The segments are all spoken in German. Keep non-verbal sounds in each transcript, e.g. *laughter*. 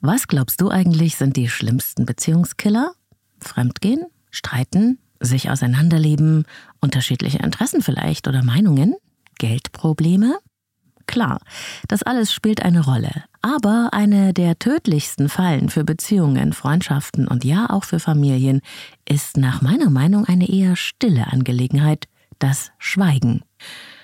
Was glaubst du eigentlich sind die schlimmsten Beziehungskiller? Fremdgehen? Streiten? Sich auseinanderleben? Unterschiedliche Interessen vielleicht oder Meinungen? Geldprobleme? Klar, das alles spielt eine Rolle. Aber eine der tödlichsten Fallen für Beziehungen, Freundschaften und ja auch für Familien ist nach meiner Meinung eine eher stille Angelegenheit, das Schweigen.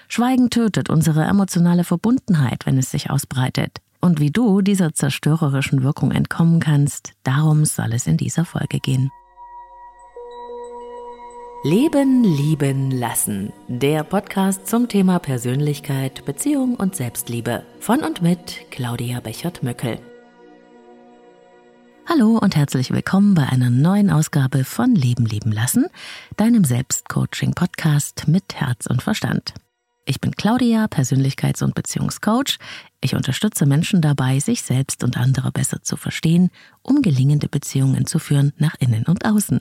Schweigen tötet unsere emotionale Verbundenheit, wenn es sich ausbreitet. Und wie du dieser zerstörerischen Wirkung entkommen kannst, darum soll es in dieser Folge gehen. Leben, lieben, lassen. Der Podcast zum Thema Persönlichkeit, Beziehung und Selbstliebe. Von und mit Claudia Bechert-Möckel. Hallo und herzlich willkommen bei einer neuen Ausgabe von Leben, lieben, lassen, deinem Selbstcoaching-Podcast mit Herz und Verstand. Ich bin Claudia, Persönlichkeits- und Beziehungscoach. Ich unterstütze Menschen dabei, sich selbst und andere besser zu verstehen, um gelingende Beziehungen zu führen nach innen und außen.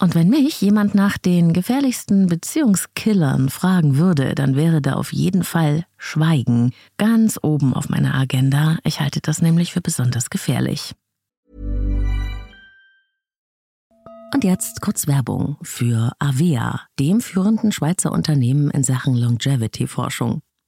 Und wenn mich jemand nach den gefährlichsten Beziehungskillern fragen würde, dann wäre da auf jeden Fall Schweigen ganz oben auf meiner Agenda. Ich halte das nämlich für besonders gefährlich. Und jetzt kurz Werbung für Avea, dem führenden Schweizer Unternehmen in Sachen Longevity-Forschung.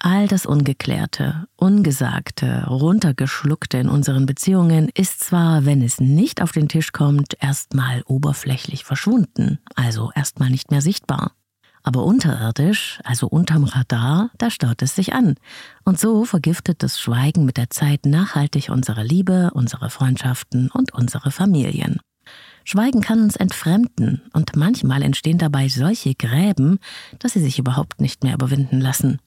All das Ungeklärte, Ungesagte, Runtergeschluckte in unseren Beziehungen ist zwar, wenn es nicht auf den Tisch kommt, erstmal oberflächlich verschwunden, also erstmal nicht mehr sichtbar. Aber unterirdisch, also unterm Radar, da staut es sich an. Und so vergiftet das Schweigen mit der Zeit nachhaltig unsere Liebe, unsere Freundschaften und unsere Familien. Schweigen kann uns entfremden und manchmal entstehen dabei solche Gräben, dass sie sich überhaupt nicht mehr überwinden lassen.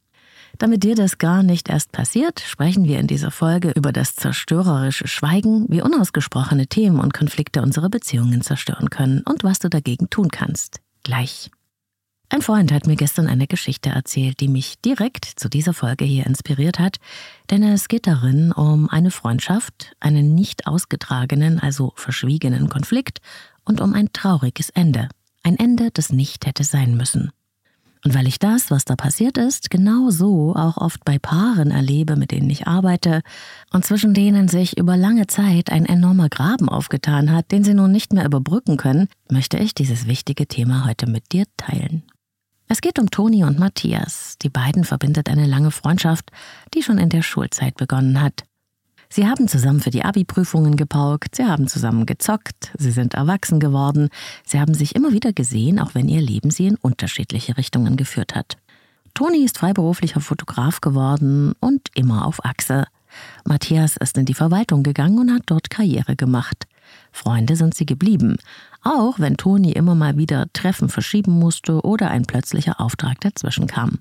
Damit dir das gar nicht erst passiert, sprechen wir in dieser Folge über das zerstörerische Schweigen, wie unausgesprochene Themen und Konflikte unsere Beziehungen zerstören können und was du dagegen tun kannst. Gleich. Ein Freund hat mir gestern eine Geschichte erzählt, die mich direkt zu dieser Folge hier inspiriert hat, denn es geht darin um eine Freundschaft, einen nicht ausgetragenen, also verschwiegenen Konflikt und um ein trauriges Ende. Ein Ende, das nicht hätte sein müssen. Und weil ich das, was da passiert ist, genau so auch oft bei Paaren erlebe, mit denen ich arbeite, und zwischen denen sich über lange Zeit ein enormer Graben aufgetan hat, den sie nun nicht mehr überbrücken können, möchte ich dieses wichtige Thema heute mit dir teilen. Es geht um Toni und Matthias. Die beiden verbindet eine lange Freundschaft, die schon in der Schulzeit begonnen hat. Sie haben zusammen für die Abi-Prüfungen gepaukt, sie haben zusammen gezockt, sie sind erwachsen geworden, sie haben sich immer wieder gesehen, auch wenn ihr Leben sie in unterschiedliche Richtungen geführt hat. Toni ist freiberuflicher Fotograf geworden und immer auf Achse. Matthias ist in die Verwaltung gegangen und hat dort Karriere gemacht. Freunde sind sie geblieben, auch wenn Toni immer mal wieder Treffen verschieben musste oder ein plötzlicher Auftrag dazwischen kam.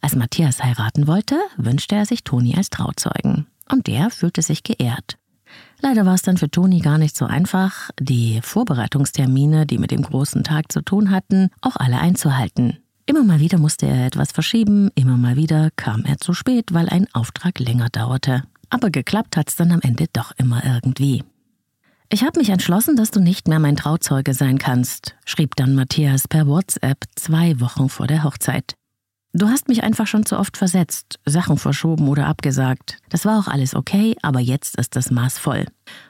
Als Matthias heiraten wollte, wünschte er sich Toni als Trauzeugen. Und der fühlte sich geehrt. Leider war es dann für Toni gar nicht so einfach, die Vorbereitungstermine, die mit dem großen Tag zu tun hatten, auch alle einzuhalten. Immer mal wieder musste er etwas verschieben, immer mal wieder kam er zu spät, weil ein Auftrag länger dauerte. Aber geklappt hat's dann am Ende doch immer irgendwie. Ich habe mich entschlossen, dass du nicht mehr mein Trauzeuge sein kannst, schrieb dann Matthias per WhatsApp zwei Wochen vor der Hochzeit. Du hast mich einfach schon zu oft versetzt, Sachen verschoben oder abgesagt. Das war auch alles okay, aber jetzt ist das Maß voll.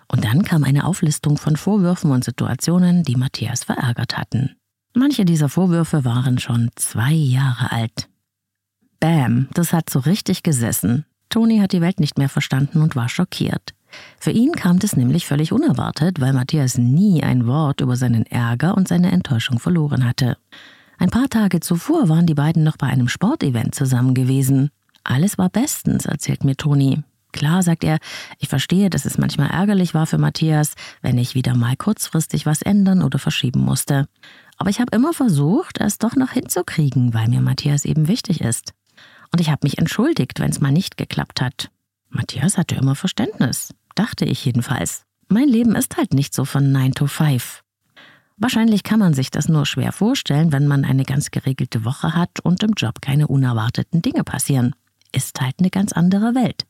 Und dann kam eine Auflistung von Vorwürfen und Situationen, die Matthias verärgert hatten. Manche dieser Vorwürfe waren schon zwei Jahre alt. Bam, das hat so richtig gesessen. Toni hat die Welt nicht mehr verstanden und war schockiert. Für ihn kam das nämlich völlig unerwartet, weil Matthias nie ein Wort über seinen Ärger und seine Enttäuschung verloren hatte. Ein paar Tage zuvor waren die beiden noch bei einem Sportevent zusammen gewesen. Alles war bestens, erzählt mir Toni. Klar, sagt er, ich verstehe, dass es manchmal ärgerlich war für Matthias, wenn ich wieder mal kurzfristig was ändern oder verschieben musste. Aber ich habe immer versucht, es doch noch hinzukriegen, weil mir Matthias eben wichtig ist. Und ich habe mich entschuldigt, wenn es mal nicht geklappt hat. Matthias hatte immer Verständnis, dachte ich jedenfalls. Mein Leben ist halt nicht so von 9 to 5. Wahrscheinlich kann man sich das nur schwer vorstellen, wenn man eine ganz geregelte Woche hat und im Job keine unerwarteten Dinge passieren. Ist halt eine ganz andere Welt.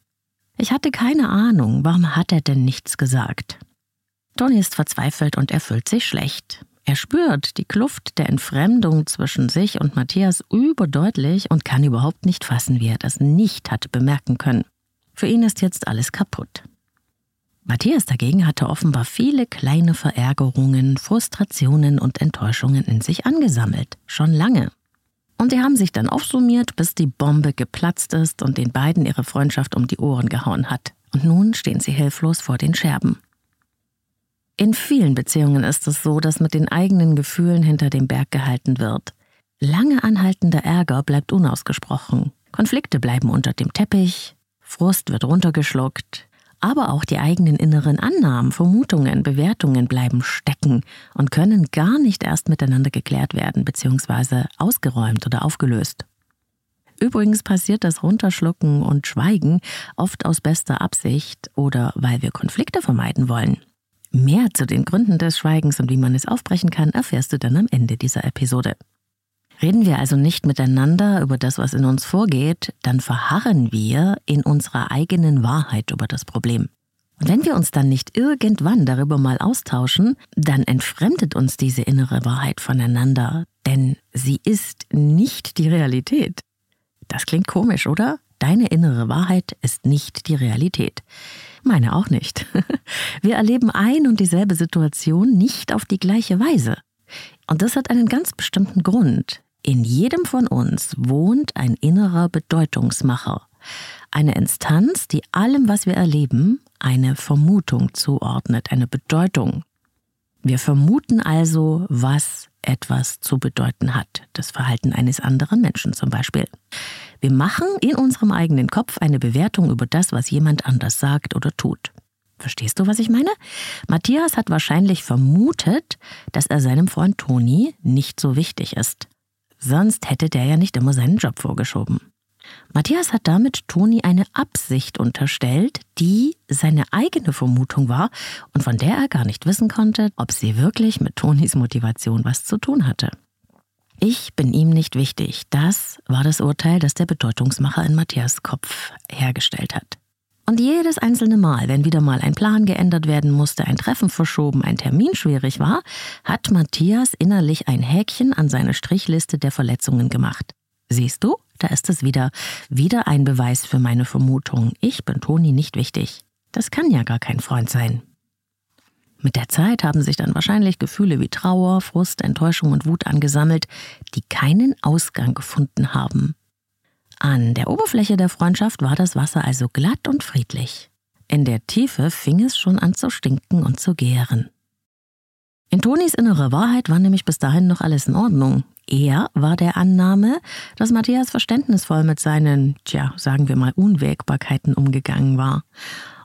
Ich hatte keine Ahnung, warum hat er denn nichts gesagt? Tony ist verzweifelt und er fühlt sich schlecht. Er spürt die Kluft der Entfremdung zwischen sich und Matthias überdeutlich und kann überhaupt nicht fassen, wie er das nicht hatte bemerken können. Für ihn ist jetzt alles kaputt. Matthias dagegen hatte offenbar viele kleine Verärgerungen, Frustrationen und Enttäuschungen in sich angesammelt, schon lange. Und sie haben sich dann aufsummiert, bis die Bombe geplatzt ist und den beiden ihre Freundschaft um die Ohren gehauen hat. Und nun stehen sie hilflos vor den Scherben. In vielen Beziehungen ist es so, dass mit den eigenen Gefühlen hinter dem Berg gehalten wird. Lange anhaltender Ärger bleibt unausgesprochen. Konflikte bleiben unter dem Teppich, Frust wird runtergeschluckt, aber auch die eigenen inneren Annahmen, Vermutungen, Bewertungen bleiben stecken und können gar nicht erst miteinander geklärt werden bzw. ausgeräumt oder aufgelöst. Übrigens passiert das Runterschlucken und Schweigen oft aus bester Absicht oder weil wir Konflikte vermeiden wollen. Mehr zu den Gründen des Schweigens und wie man es aufbrechen kann, erfährst du dann am Ende dieser Episode. Reden wir also nicht miteinander über das, was in uns vorgeht, dann verharren wir in unserer eigenen Wahrheit über das Problem. Und wenn wir uns dann nicht irgendwann darüber mal austauschen, dann entfremdet uns diese innere Wahrheit voneinander, denn sie ist nicht die Realität. Das klingt komisch, oder? Deine innere Wahrheit ist nicht die Realität. Meine auch nicht. *laughs* Wir erleben ein und dieselbe Situation nicht auf die gleiche Weise. Und das hat einen ganz bestimmten Grund. In jedem von uns wohnt ein innerer Bedeutungsmacher, eine Instanz, die allem, was wir erleben, eine Vermutung zuordnet, eine Bedeutung. Wir vermuten also, was etwas zu bedeuten hat, das Verhalten eines anderen Menschen zum Beispiel. Wir machen in unserem eigenen Kopf eine Bewertung über das, was jemand anders sagt oder tut. Verstehst du, was ich meine? Matthias hat wahrscheinlich vermutet, dass er seinem Freund Toni nicht so wichtig ist. Sonst hätte der ja nicht immer seinen Job vorgeschoben. Matthias hat damit Toni eine Absicht unterstellt, die seine eigene Vermutung war und von der er gar nicht wissen konnte, ob sie wirklich mit Tonis Motivation was zu tun hatte. Ich bin ihm nicht wichtig. Das war das Urteil, das der Bedeutungsmacher in Matthias Kopf hergestellt hat. Und jedes einzelne Mal, wenn wieder mal ein Plan geändert werden musste, ein Treffen verschoben, ein Termin schwierig war, hat Matthias innerlich ein Häkchen an seine Strichliste der Verletzungen gemacht. Siehst du, da ist es wieder. Wieder ein Beweis für meine Vermutung. Ich bin Toni nicht wichtig. Das kann ja gar kein Freund sein. Mit der Zeit haben sich dann wahrscheinlich Gefühle wie Trauer, Frust, Enttäuschung und Wut angesammelt, die keinen Ausgang gefunden haben. An der Oberfläche der Freundschaft war das Wasser also glatt und friedlich. In der Tiefe fing es schon an zu stinken und zu gären. In Tonis innere Wahrheit war nämlich bis dahin noch alles in Ordnung. Er war der Annahme, dass Matthias verständnisvoll mit seinen, tja, sagen wir mal, Unwägbarkeiten umgegangen war.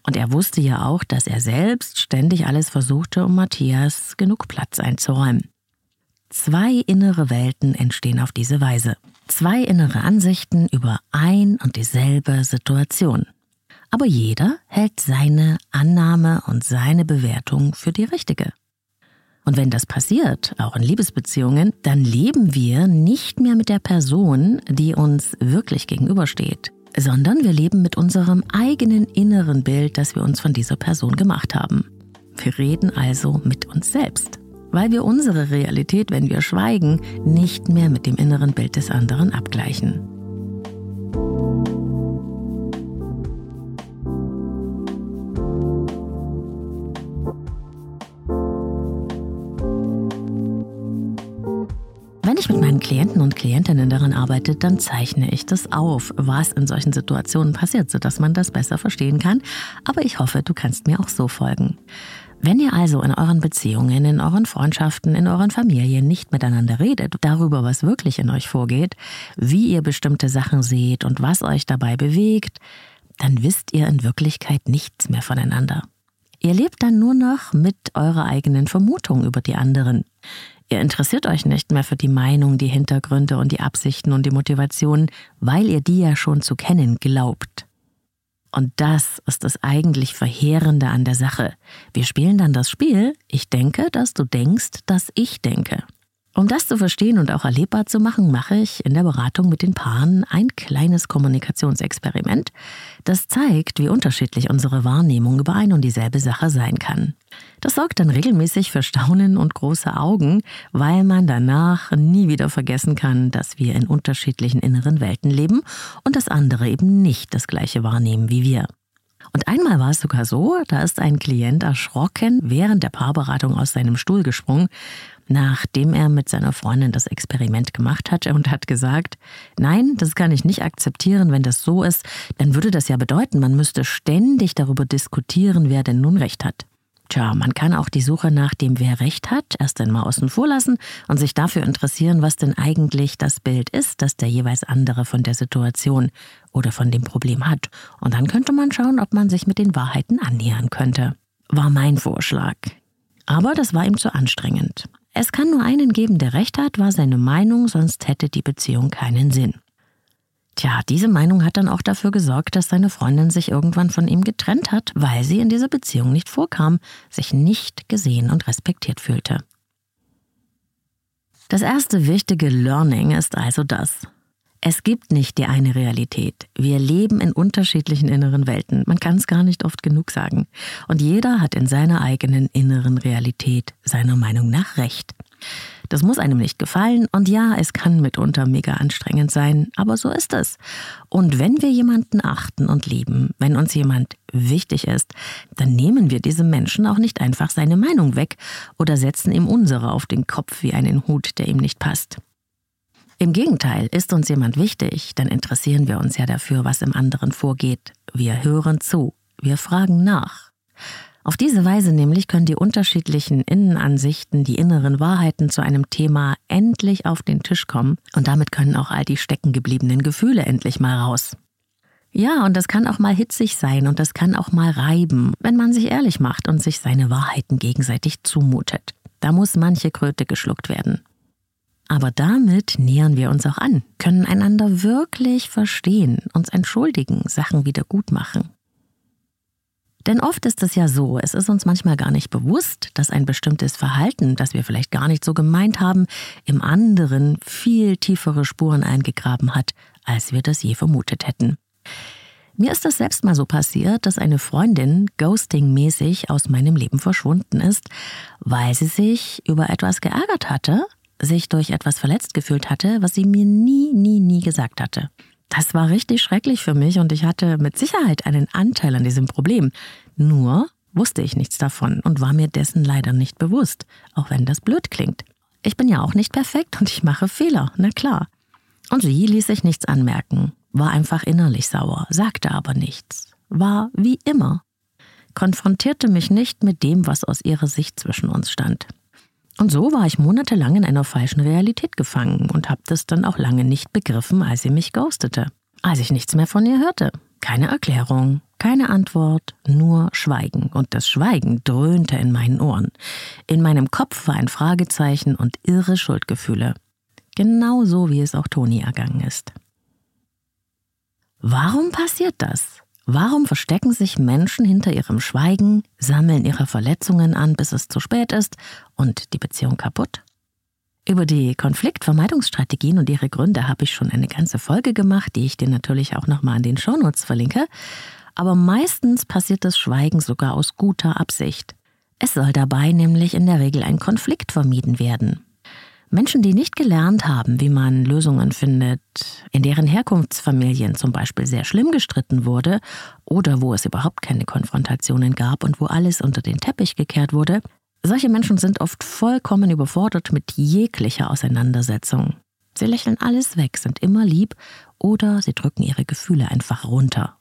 Und er wusste ja auch, dass er selbst ständig alles versuchte, um Matthias genug Platz einzuräumen. Zwei innere Welten entstehen auf diese Weise. Zwei innere Ansichten über ein und dieselbe Situation. Aber jeder hält seine Annahme und seine Bewertung für die richtige. Und wenn das passiert, auch in Liebesbeziehungen, dann leben wir nicht mehr mit der Person, die uns wirklich gegenübersteht, sondern wir leben mit unserem eigenen inneren Bild, das wir uns von dieser Person gemacht haben. Wir reden also mit uns selbst, weil wir unsere Realität, wenn wir schweigen, nicht mehr mit dem inneren Bild des anderen abgleichen. Wenn ich mit meinen Klienten und Klientinnen daran arbeite, dann zeichne ich das auf, was in solchen Situationen passiert, sodass man das besser verstehen kann. Aber ich hoffe, du kannst mir auch so folgen. Wenn ihr also in euren Beziehungen, in euren Freundschaften, in euren Familien nicht miteinander redet, darüber, was wirklich in euch vorgeht, wie ihr bestimmte Sachen seht und was euch dabei bewegt, dann wisst ihr in Wirklichkeit nichts mehr voneinander. Ihr lebt dann nur noch mit eurer eigenen Vermutung über die anderen. Ihr interessiert euch nicht mehr für die Meinung, die Hintergründe und die Absichten und die Motivationen, weil ihr die ja schon zu kennen glaubt. Und das ist das eigentlich Verheerende an der Sache. Wir spielen dann das Spiel, ich denke, dass du denkst, dass ich denke. Um das zu verstehen und auch erlebbar zu machen, mache ich in der Beratung mit den Paaren ein kleines Kommunikationsexperiment, das zeigt, wie unterschiedlich unsere Wahrnehmung über ein und dieselbe Sache sein kann. Das sorgt dann regelmäßig für Staunen und große Augen, weil man danach nie wieder vergessen kann, dass wir in unterschiedlichen inneren Welten leben und das andere eben nicht das gleiche wahrnehmen wie wir. Und einmal war es sogar so, da ist ein Klient erschrocken während der Paarberatung aus seinem Stuhl gesprungen, nachdem er mit seiner Freundin das Experiment gemacht hatte und hat gesagt, nein, das kann ich nicht akzeptieren, wenn das so ist, dann würde das ja bedeuten, man müsste ständig darüber diskutieren, wer denn nun recht hat. Tja, man kann auch die Suche nach dem, wer recht hat, erst einmal außen vor lassen und sich dafür interessieren, was denn eigentlich das Bild ist, das der jeweils andere von der Situation oder von dem Problem hat. Und dann könnte man schauen, ob man sich mit den Wahrheiten annähern könnte. War mein Vorschlag. Aber das war ihm zu anstrengend. Es kann nur einen geben, der recht hat, war seine Meinung, sonst hätte die Beziehung keinen Sinn. Tja, diese Meinung hat dann auch dafür gesorgt, dass seine Freundin sich irgendwann von ihm getrennt hat, weil sie in dieser Beziehung nicht vorkam, sich nicht gesehen und respektiert fühlte. Das erste wichtige Learning ist also das. Es gibt nicht die eine Realität. Wir leben in unterschiedlichen inneren Welten. Man kann es gar nicht oft genug sagen. Und jeder hat in seiner eigenen inneren Realität seiner Meinung nach recht. Das muss einem nicht gefallen und ja, es kann mitunter mega anstrengend sein, aber so ist es. Und wenn wir jemanden achten und lieben, wenn uns jemand wichtig ist, dann nehmen wir diesem Menschen auch nicht einfach seine Meinung weg oder setzen ihm unsere auf den Kopf wie einen Hut, der ihm nicht passt. Im Gegenteil, ist uns jemand wichtig, dann interessieren wir uns ja dafür, was im anderen vorgeht. Wir hören zu, wir fragen nach. Auf diese Weise nämlich können die unterschiedlichen Innenansichten, die inneren Wahrheiten zu einem Thema endlich auf den Tisch kommen und damit können auch all die steckengebliebenen Gefühle endlich mal raus. Ja, und das kann auch mal hitzig sein und das kann auch mal reiben, wenn man sich ehrlich macht und sich seine Wahrheiten gegenseitig zumutet. Da muss manche Kröte geschluckt werden. Aber damit nähern wir uns auch an, können einander wirklich verstehen, uns entschuldigen, Sachen wieder gut machen. Denn oft ist es ja so, es ist uns manchmal gar nicht bewusst, dass ein bestimmtes Verhalten, das wir vielleicht gar nicht so gemeint haben, im anderen viel tiefere Spuren eingegraben hat, als wir das je vermutet hätten. Mir ist das selbst mal so passiert, dass eine Freundin ghosting-mäßig aus meinem Leben verschwunden ist, weil sie sich über etwas geärgert hatte, sich durch etwas verletzt gefühlt hatte, was sie mir nie, nie, nie gesagt hatte. Das war richtig schrecklich für mich und ich hatte mit Sicherheit einen Anteil an diesem Problem. Nur wusste ich nichts davon und war mir dessen leider nicht bewusst, auch wenn das blöd klingt. Ich bin ja auch nicht perfekt und ich mache Fehler, na klar. Und sie ließ sich nichts anmerken, war einfach innerlich sauer, sagte aber nichts, war wie immer, konfrontierte mich nicht mit dem, was aus ihrer Sicht zwischen uns stand. Und so war ich monatelang in einer falschen Realität gefangen und habe das dann auch lange nicht begriffen, als sie mich ghostete. Als ich nichts mehr von ihr hörte. Keine Erklärung, keine Antwort, nur Schweigen. Und das Schweigen dröhnte in meinen Ohren. In meinem Kopf war ein Fragezeichen und irre Schuldgefühle. Genauso wie es auch Toni ergangen ist. Warum passiert das? Warum verstecken sich Menschen hinter ihrem Schweigen, sammeln ihre Verletzungen an, bis es zu spät ist und die Beziehung kaputt? Über die Konfliktvermeidungsstrategien und ihre Gründe habe ich schon eine ganze Folge gemacht, die ich dir natürlich auch nochmal an den Shownotes verlinke. Aber meistens passiert das Schweigen sogar aus guter Absicht. Es soll dabei nämlich in der Regel ein Konflikt vermieden werden. Menschen, die nicht gelernt haben, wie man Lösungen findet, in deren Herkunftsfamilien zum Beispiel sehr schlimm gestritten wurde oder wo es überhaupt keine Konfrontationen gab und wo alles unter den Teppich gekehrt wurde, solche Menschen sind oft vollkommen überfordert mit jeglicher Auseinandersetzung. Sie lächeln alles weg, sind immer lieb oder sie drücken ihre Gefühle einfach runter.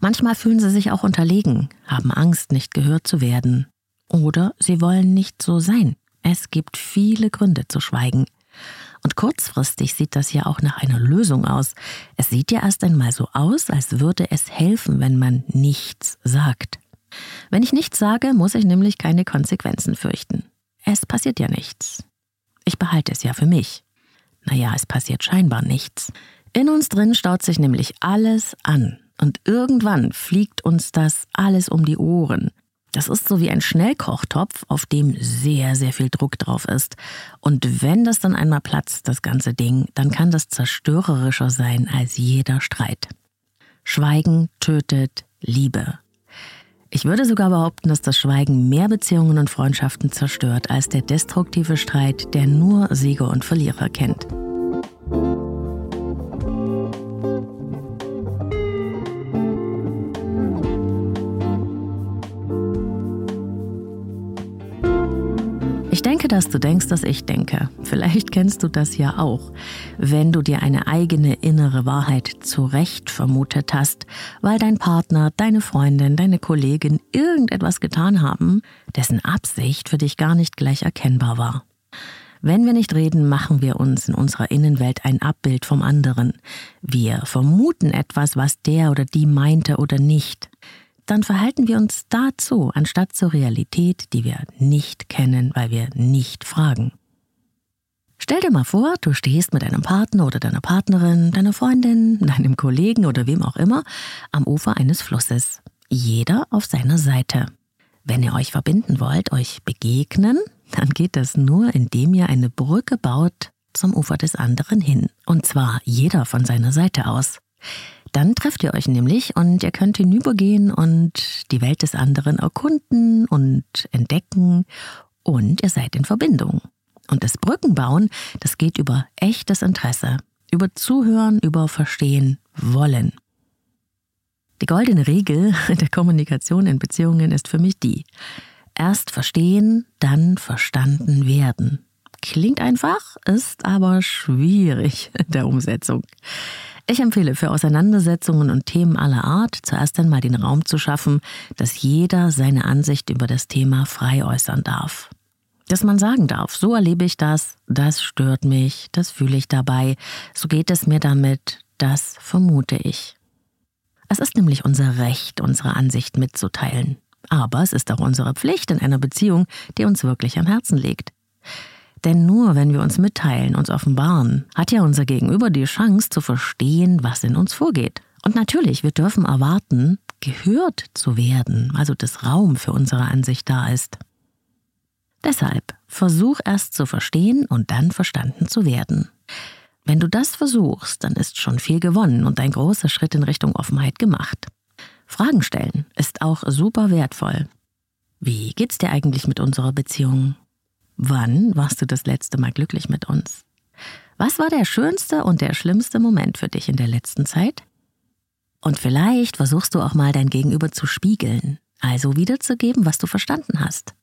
Manchmal fühlen sie sich auch unterlegen, haben Angst, nicht gehört zu werden. Oder sie wollen nicht so sein. Es gibt viele Gründe zu schweigen. Und kurzfristig sieht das ja auch nach einer Lösung aus. Es sieht ja erst einmal so aus, als würde es helfen, wenn man nichts sagt. Wenn ich nichts sage, muss ich nämlich keine Konsequenzen fürchten. Es passiert ja nichts. Ich behalte es ja für mich. Naja, es passiert scheinbar nichts. In uns drin staut sich nämlich alles an. Und irgendwann fliegt uns das alles um die Ohren. Das ist so wie ein Schnellkochtopf, auf dem sehr, sehr viel Druck drauf ist. Und wenn das dann einmal platzt, das ganze Ding, dann kann das zerstörerischer sein als jeder Streit. Schweigen tötet Liebe. Ich würde sogar behaupten, dass das Schweigen mehr Beziehungen und Freundschaften zerstört als der destruktive Streit, der nur Sieger und Verlierer kennt. Denke, dass du denkst, dass ich denke. Vielleicht kennst du das ja auch. Wenn du dir eine eigene innere Wahrheit zurecht vermutet hast, weil dein Partner, deine Freundin, deine Kollegin irgendetwas getan haben, dessen Absicht für dich gar nicht gleich erkennbar war. Wenn wir nicht reden, machen wir uns in unserer Innenwelt ein Abbild vom anderen. Wir vermuten etwas, was der oder die meinte oder nicht dann verhalten wir uns dazu, anstatt zur Realität, die wir nicht kennen, weil wir nicht fragen. Stell dir mal vor, du stehst mit deinem Partner oder deiner Partnerin, deiner Freundin, deinem Kollegen oder wem auch immer am Ufer eines Flusses. Jeder auf seiner Seite. Wenn ihr euch verbinden wollt, euch begegnen, dann geht das nur, indem ihr eine Brücke baut zum Ufer des anderen hin. Und zwar jeder von seiner Seite aus. Dann trefft ihr euch nämlich und ihr könnt hinübergehen und die Welt des anderen erkunden und entdecken und ihr seid in Verbindung. Und das Brückenbauen, das geht über echtes Interesse, über Zuhören, über Verstehen wollen. Die goldene Regel *laughs* der Kommunikation in Beziehungen ist für mich die. Erst verstehen, dann verstanden werden. Klingt einfach, ist aber schwierig in der Umsetzung. Ich empfehle für Auseinandersetzungen und Themen aller Art zuerst einmal den Raum zu schaffen, dass jeder seine Ansicht über das Thema frei äußern darf. Dass man sagen darf, so erlebe ich das, das stört mich, das fühle ich dabei, so geht es mir damit, das vermute ich. Es ist nämlich unser Recht, unsere Ansicht mitzuteilen. Aber es ist auch unsere Pflicht in einer Beziehung, die uns wirklich am Herzen liegt. Denn nur wenn wir uns mitteilen, uns offenbaren, hat ja unser Gegenüber die Chance zu verstehen, was in uns vorgeht. Und natürlich, wir dürfen erwarten, gehört zu werden, also dass Raum für unsere Ansicht da ist. Deshalb versuch erst zu verstehen und dann verstanden zu werden. Wenn du das versuchst, dann ist schon viel gewonnen und ein großer Schritt in Richtung Offenheit gemacht. Fragen stellen ist auch super wertvoll. Wie geht's dir eigentlich mit unserer Beziehung? Wann warst du das letzte Mal glücklich mit uns? Was war der schönste und der schlimmste Moment für dich in der letzten Zeit? Und vielleicht versuchst du auch mal dein Gegenüber zu spiegeln, also wiederzugeben, was du verstanden hast.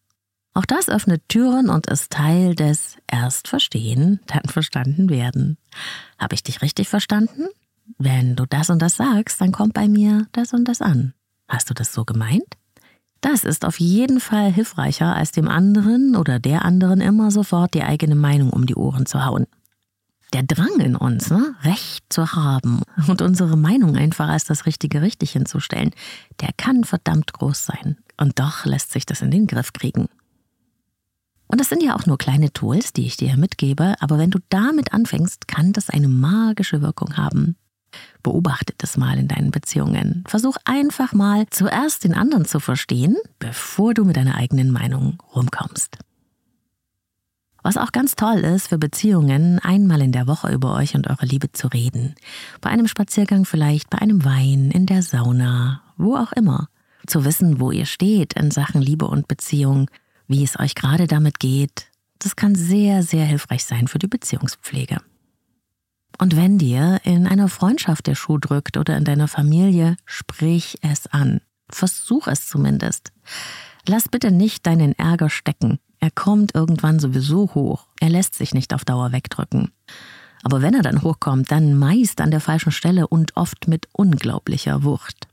Auch das öffnet Türen und ist Teil des erst verstehen, dann verstanden werden. Habe ich dich richtig verstanden? Wenn du das und das sagst, dann kommt bei mir das und das an. Hast du das so gemeint? Das ist auf jeden Fall hilfreicher, als dem anderen oder der anderen immer sofort die eigene Meinung um die Ohren zu hauen. Der Drang in uns, ne, Recht zu haben und unsere Meinung einfach als das Richtige richtig hinzustellen, der kann verdammt groß sein. Und doch lässt sich das in den Griff kriegen. Und das sind ja auch nur kleine Tools, die ich dir mitgebe, aber wenn du damit anfängst, kann das eine magische Wirkung haben. Beobachte das mal in deinen Beziehungen. Versuch einfach mal zuerst den anderen zu verstehen, bevor du mit deiner eigenen Meinung rumkommst. Was auch ganz toll ist für Beziehungen, einmal in der Woche über euch und eure Liebe zu reden. Bei einem Spaziergang vielleicht, bei einem Wein, in der Sauna, wo auch immer. Zu wissen, wo ihr steht in Sachen Liebe und Beziehung wie es euch gerade damit geht. Das kann sehr, sehr hilfreich sein für die Beziehungspflege. Und wenn dir in einer Freundschaft der Schuh drückt oder in deiner Familie, sprich es an. Versuch es zumindest. Lass bitte nicht deinen Ärger stecken. Er kommt irgendwann sowieso hoch. Er lässt sich nicht auf Dauer wegdrücken. Aber wenn er dann hochkommt, dann meist an der falschen Stelle und oft mit unglaublicher Wucht.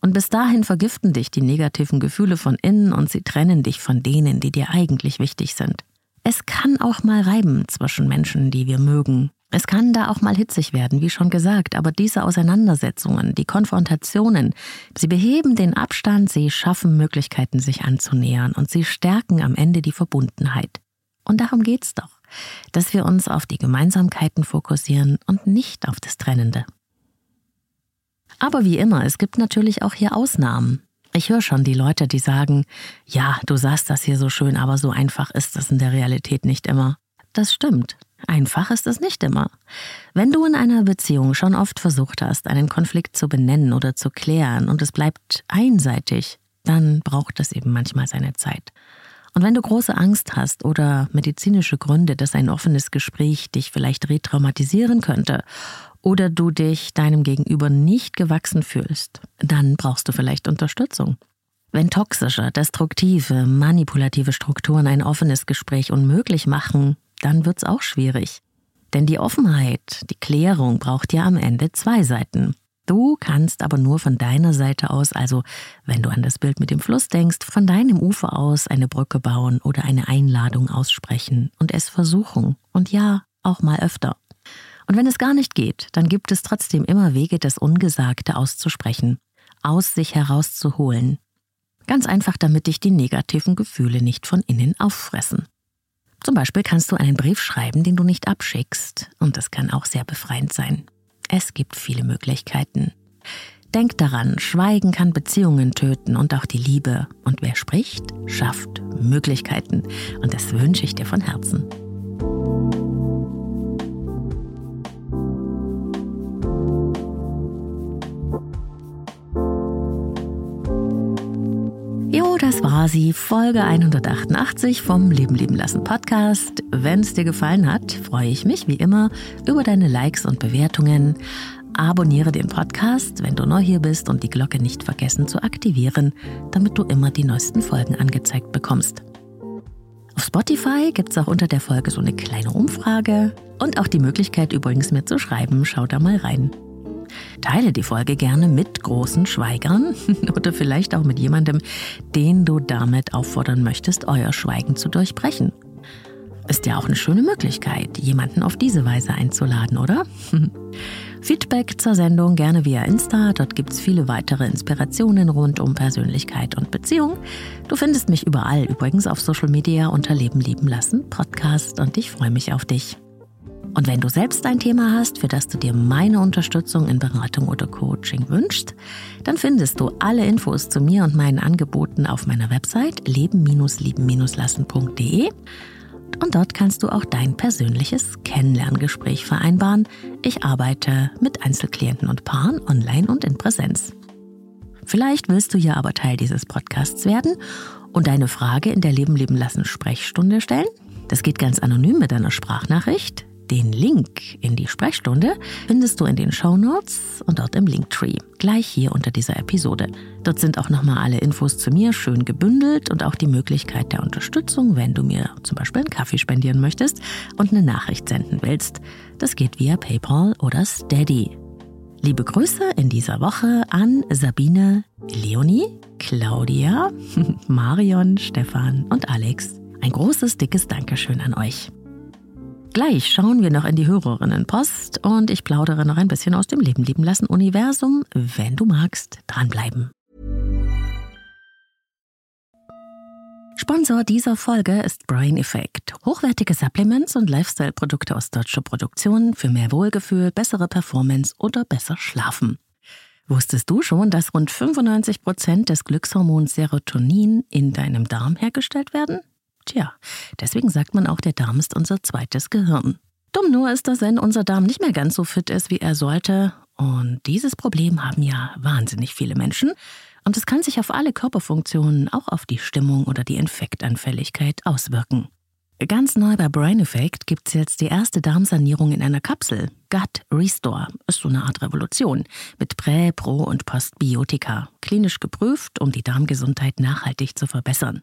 Und bis dahin vergiften dich die negativen Gefühle von innen und sie trennen dich von denen, die dir eigentlich wichtig sind. Es kann auch mal reiben zwischen Menschen, die wir mögen. Es kann da auch mal hitzig werden, wie schon gesagt, aber diese Auseinandersetzungen, die Konfrontationen, sie beheben den Abstand, sie schaffen Möglichkeiten, sich anzunähern und sie stärken am Ende die Verbundenheit. Und darum geht's doch, dass wir uns auf die Gemeinsamkeiten fokussieren und nicht auf das Trennende. Aber wie immer, es gibt natürlich auch hier Ausnahmen. Ich höre schon die Leute, die sagen, ja, du sagst das hier so schön, aber so einfach ist das in der Realität nicht immer. Das stimmt. Einfach ist es nicht immer. Wenn du in einer Beziehung schon oft versucht hast, einen Konflikt zu benennen oder zu klären und es bleibt einseitig, dann braucht es eben manchmal seine Zeit. Und wenn du große Angst hast oder medizinische Gründe, dass ein offenes Gespräch dich vielleicht retraumatisieren könnte oder du dich deinem Gegenüber nicht gewachsen fühlst, dann brauchst du vielleicht Unterstützung. Wenn toxische, destruktive, manipulative Strukturen ein offenes Gespräch unmöglich machen, dann wird's auch schwierig. Denn die Offenheit, die Klärung braucht ja am Ende zwei Seiten. Du kannst aber nur von deiner Seite aus, also wenn du an das Bild mit dem Fluss denkst, von deinem Ufer aus eine Brücke bauen oder eine Einladung aussprechen und es versuchen. Und ja, auch mal öfter. Und wenn es gar nicht geht, dann gibt es trotzdem immer Wege, das Ungesagte auszusprechen, aus sich herauszuholen. Ganz einfach, damit dich die negativen Gefühle nicht von innen auffressen. Zum Beispiel kannst du einen Brief schreiben, den du nicht abschickst, und das kann auch sehr befreiend sein. Es gibt viele Möglichkeiten. Denk daran, Schweigen kann Beziehungen töten und auch die Liebe. Und wer spricht, schafft Möglichkeiten. Und das wünsche ich dir von Herzen. Das war sie, Folge 188 vom Leben leben lassen Podcast. Wenn es dir gefallen hat, freue ich mich wie immer über deine Likes und Bewertungen. Abonniere den Podcast, wenn du neu hier bist und die Glocke nicht vergessen zu aktivieren, damit du immer die neuesten Folgen angezeigt bekommst. Auf Spotify gibt es auch unter der Folge so eine kleine Umfrage und auch die Möglichkeit übrigens mir zu schreiben. Schau da mal rein. Teile die Folge gerne mit großen Schweigern *laughs* oder vielleicht auch mit jemandem, den du damit auffordern möchtest, euer Schweigen zu durchbrechen. Ist ja auch eine schöne Möglichkeit, jemanden auf diese Weise einzuladen, oder? *laughs* Feedback zur Sendung gerne via Insta. Dort gibt es viele weitere Inspirationen rund um Persönlichkeit und Beziehung. Du findest mich überall, übrigens auf Social Media unter Leben lieben lassen Podcast und ich freue mich auf dich. Und wenn du selbst ein Thema hast, für das du dir meine Unterstützung in Beratung oder Coaching wünschst, dann findest du alle Infos zu mir und meinen Angeboten auf meiner Website leben-lieben-lassen.de. Und dort kannst du auch dein persönliches Kennenlerngespräch vereinbaren. Ich arbeite mit Einzelklienten und Paaren online und in Präsenz. Vielleicht willst du ja aber Teil dieses Podcasts werden und deine Frage in der Leben leben lassen Sprechstunde stellen. Das geht ganz anonym mit deiner Sprachnachricht. Den Link in die Sprechstunde findest du in den Show Notes und dort im Linktree, gleich hier unter dieser Episode. Dort sind auch nochmal alle Infos zu mir schön gebündelt und auch die Möglichkeit der Unterstützung, wenn du mir zum Beispiel einen Kaffee spendieren möchtest und eine Nachricht senden willst. Das geht via PayPal oder Steady. Liebe Grüße in dieser Woche an Sabine, Leonie, Claudia, *laughs* Marion, Stefan und Alex. Ein großes, dickes Dankeschön an euch. Gleich schauen wir noch in die Hörerinnenpost und ich plaudere noch ein bisschen aus dem Leben lieben lassen Universum. Wenn du magst, dranbleiben. Sponsor dieser Folge ist Brain Effect. Hochwertige Supplements und Lifestyle-Produkte aus deutscher Produktion für mehr Wohlgefühl, bessere Performance oder besser schlafen. Wusstest du schon, dass rund 95 Prozent des Glückshormons Serotonin in deinem Darm hergestellt werden? Tja, deswegen sagt man auch, der Darm ist unser zweites Gehirn. Dumm nur ist, dass wenn unser Darm nicht mehr ganz so fit ist, wie er sollte. Und dieses Problem haben ja wahnsinnig viele Menschen. Und es kann sich auf alle Körperfunktionen, auch auf die Stimmung oder die Infektanfälligkeit auswirken. Ganz neu bei Brain Effect gibt es jetzt die erste Darmsanierung in einer Kapsel. Gut Restore ist so eine Art Revolution mit Prä-, Pro- und Postbiotika. Klinisch geprüft, um die Darmgesundheit nachhaltig zu verbessern.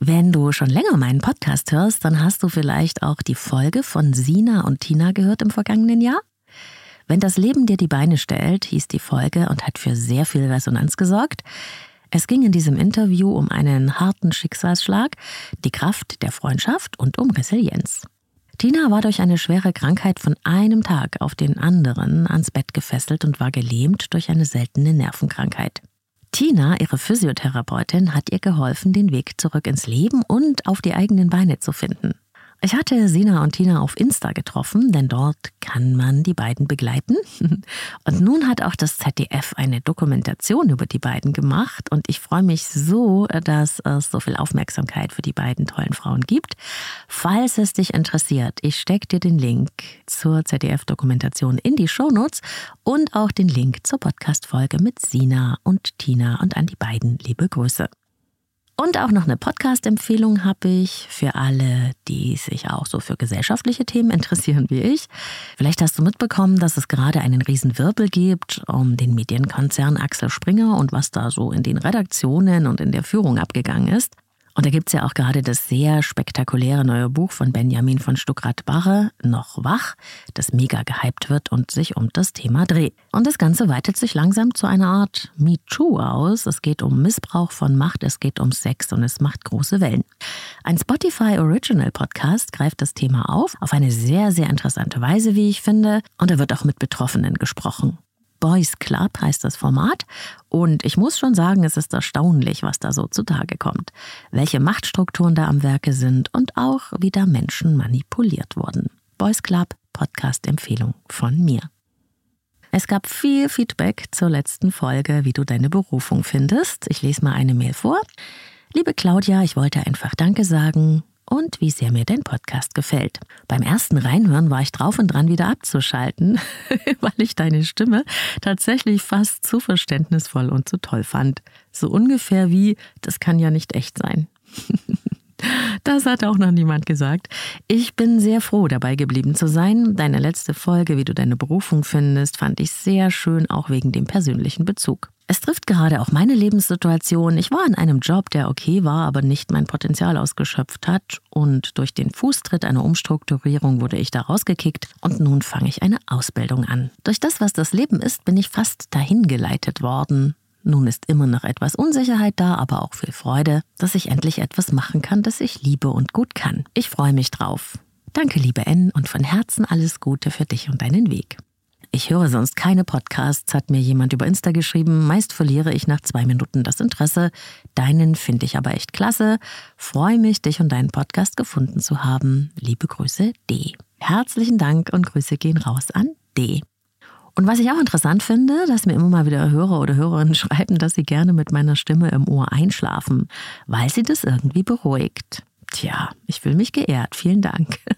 Wenn du schon länger meinen Podcast hörst, dann hast du vielleicht auch die Folge von Sina und Tina gehört im vergangenen Jahr. Wenn das Leben dir die Beine stellt, hieß die Folge und hat für sehr viel Resonanz gesorgt. Es ging in diesem Interview um einen harten Schicksalsschlag, die Kraft der Freundschaft und um Resilienz. Tina war durch eine schwere Krankheit von einem Tag auf den anderen ans Bett gefesselt und war gelähmt durch eine seltene Nervenkrankheit. Tina, ihre Physiotherapeutin, hat ihr geholfen, den Weg zurück ins Leben und auf die eigenen Beine zu finden. Ich hatte Sina und Tina auf Insta getroffen, denn dort kann man die beiden begleiten. *laughs* Und nun hat auch das ZDF eine Dokumentation über die beiden gemacht und ich freue mich so, dass es so viel Aufmerksamkeit für die beiden tollen Frauen gibt. Falls es dich interessiert, ich stecke dir den Link zur ZDF-Dokumentation in die Shownotes und auch den Link zur Podcast-Folge mit Sina und Tina und an die beiden liebe Grüße. Und auch noch eine Podcast-Empfehlung habe ich für alle, die sich auch so für gesellschaftliche Themen interessieren wie ich. Vielleicht hast du mitbekommen, dass es gerade einen riesen Wirbel gibt um den Medienkonzern Axel Springer und was da so in den Redaktionen und in der Führung abgegangen ist. Und da gibt es ja auch gerade das sehr spektakuläre neue Buch von Benjamin von Stuckrad-Barre, Noch wach, das mega gehypt wird und sich um das Thema dreht. Und das Ganze weitet sich langsam zu einer Art MeToo aus. Es geht um Missbrauch von Macht, es geht um Sex und es macht große Wellen. Ein Spotify Original Podcast greift das Thema auf, auf eine sehr, sehr interessante Weise, wie ich finde. Und da wird auch mit Betroffenen gesprochen. Boys Club heißt das Format. Und ich muss schon sagen, es ist erstaunlich, was da so zutage kommt. Welche Machtstrukturen da am Werke sind und auch, wie da Menschen manipuliert wurden. Boys Club, Podcast-Empfehlung von mir. Es gab viel Feedback zur letzten Folge, wie du deine Berufung findest. Ich lese mal eine Mail vor. Liebe Claudia, ich wollte einfach Danke sagen und wie sehr mir dein Podcast gefällt. Beim ersten Reinhören war ich drauf und dran, wieder abzuschalten, *laughs* weil ich deine Stimme tatsächlich fast zu verständnisvoll und zu toll fand. So ungefähr wie, das kann ja nicht echt sein. *laughs* Das hat auch noch niemand gesagt. Ich bin sehr froh, dabei geblieben zu sein. Deine letzte Folge, wie du deine Berufung findest, fand ich sehr schön, auch wegen dem persönlichen Bezug. Es trifft gerade auch meine Lebenssituation. Ich war in einem Job, der okay war, aber nicht mein Potenzial ausgeschöpft hat. Und durch den Fußtritt einer Umstrukturierung wurde ich da rausgekickt und nun fange ich eine Ausbildung an. Durch das, was das Leben ist, bin ich fast dahin geleitet worden. Nun ist immer noch etwas Unsicherheit da, aber auch viel Freude, dass ich endlich etwas machen kann, das ich liebe und gut kann. Ich freue mich drauf. Danke, liebe N, und von Herzen alles Gute für dich und deinen Weg. Ich höre sonst keine Podcasts, hat mir jemand über Insta geschrieben. Meist verliere ich nach zwei Minuten das Interesse. Deinen finde ich aber echt klasse. Freue mich, dich und deinen Podcast gefunden zu haben. Liebe Grüße, D. Herzlichen Dank und Grüße gehen raus an D. Und was ich auch interessant finde, dass mir immer mal wieder Hörer oder Hörerinnen *laughs* schreiben, dass sie gerne mit meiner Stimme im Ohr einschlafen, weil sie das irgendwie beruhigt. Tja, ich fühle mich geehrt. Vielen Dank. *laughs*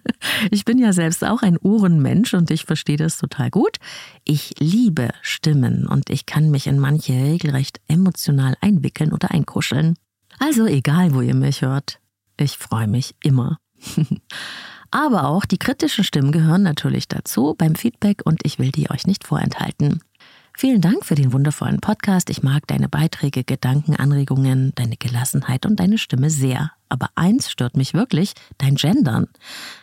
Ich bin ja selbst auch ein Ohrenmensch und ich verstehe das total gut. Ich liebe Stimmen und ich kann mich in manche regelrecht emotional einwickeln oder einkuscheln. Also egal, wo ihr mich hört, ich freue mich immer. *laughs* Aber auch die kritischen Stimmen gehören natürlich dazu beim Feedback und ich will die euch nicht vorenthalten. Vielen Dank für den wundervollen Podcast. Ich mag deine Beiträge, Gedanken, Anregungen, deine Gelassenheit und deine Stimme sehr. Aber eins stört mich wirklich, dein Gendern.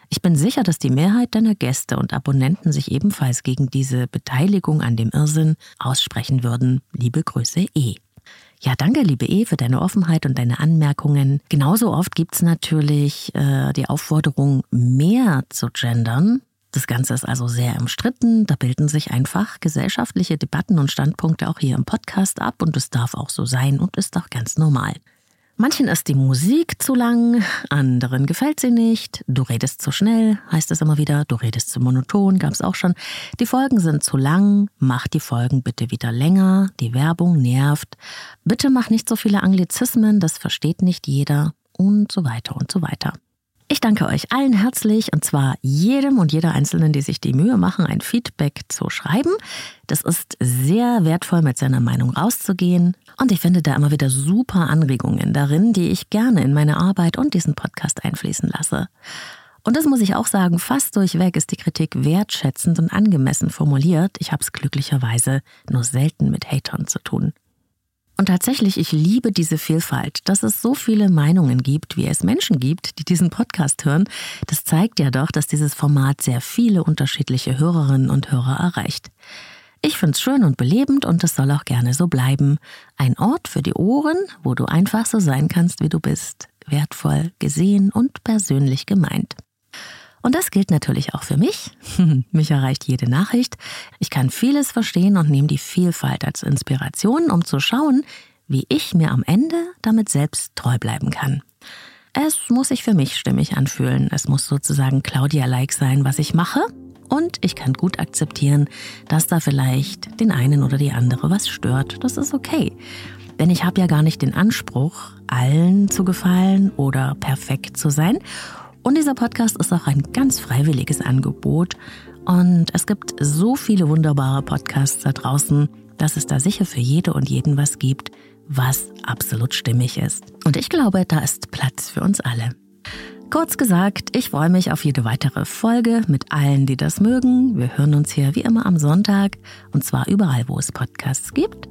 Ich bin sicher, dass die Mehrheit deiner Gäste und Abonnenten sich ebenfalls gegen diese Beteiligung an dem Irrsinn aussprechen würden. Liebe Grüße, E. Ja, danke, liebe E, für deine Offenheit und deine Anmerkungen. Genauso oft gibt's natürlich äh, die Aufforderung, mehr zu gendern. Das Ganze ist also sehr umstritten. Da bilden sich einfach gesellschaftliche Debatten und Standpunkte auch hier im Podcast ab und es darf auch so sein und ist auch ganz normal. Manchen ist die Musik zu lang, anderen gefällt sie nicht. Du redest zu schnell, heißt es immer wieder. Du redest zu monoton, gab es auch schon. Die Folgen sind zu lang, mach die Folgen bitte wieder länger. Die Werbung nervt. Bitte mach nicht so viele Anglizismen, das versteht nicht jeder. Und so weiter und so weiter. Ich danke euch allen herzlich und zwar jedem und jeder Einzelnen, die sich die Mühe machen, ein Feedback zu schreiben. Das ist sehr wertvoll, mit seiner Meinung rauszugehen. Und ich finde da immer wieder super Anregungen darin, die ich gerne in meine Arbeit und diesen Podcast einfließen lasse. Und das muss ich auch sagen, fast durchweg ist die Kritik wertschätzend und angemessen formuliert. Ich habe es glücklicherweise nur selten mit Hatern zu tun. Und tatsächlich, ich liebe diese Vielfalt, dass es so viele Meinungen gibt, wie es Menschen gibt, die diesen Podcast hören. Das zeigt ja doch, dass dieses Format sehr viele unterschiedliche Hörerinnen und Hörer erreicht. Ich find's schön und belebend und es soll auch gerne so bleiben. Ein Ort für die Ohren, wo du einfach so sein kannst, wie du bist. Wertvoll, gesehen und persönlich gemeint. Und das gilt natürlich auch für mich. *laughs* mich erreicht jede Nachricht. Ich kann vieles verstehen und nehme die Vielfalt als Inspiration, um zu schauen, wie ich mir am Ende damit selbst treu bleiben kann. Es muss sich für mich stimmig anfühlen. Es muss sozusagen Claudia-like sein, was ich mache. Und ich kann gut akzeptieren, dass da vielleicht den einen oder die andere was stört. Das ist okay. Denn ich habe ja gar nicht den Anspruch, allen zu gefallen oder perfekt zu sein. Und dieser Podcast ist auch ein ganz freiwilliges Angebot. Und es gibt so viele wunderbare Podcasts da draußen, dass es da sicher für jede und jeden was gibt, was absolut stimmig ist. Und ich glaube, da ist Platz für uns alle. Kurz gesagt, ich freue mich auf jede weitere Folge mit allen, die das mögen. Wir hören uns hier wie immer am Sonntag und zwar überall, wo es Podcasts gibt.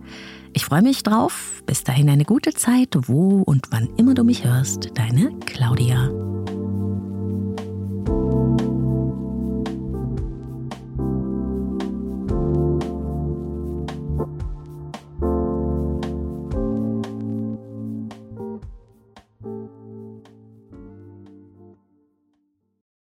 Ich freue mich drauf. Bis dahin eine gute Zeit, wo und wann immer du mich hörst. Deine Claudia.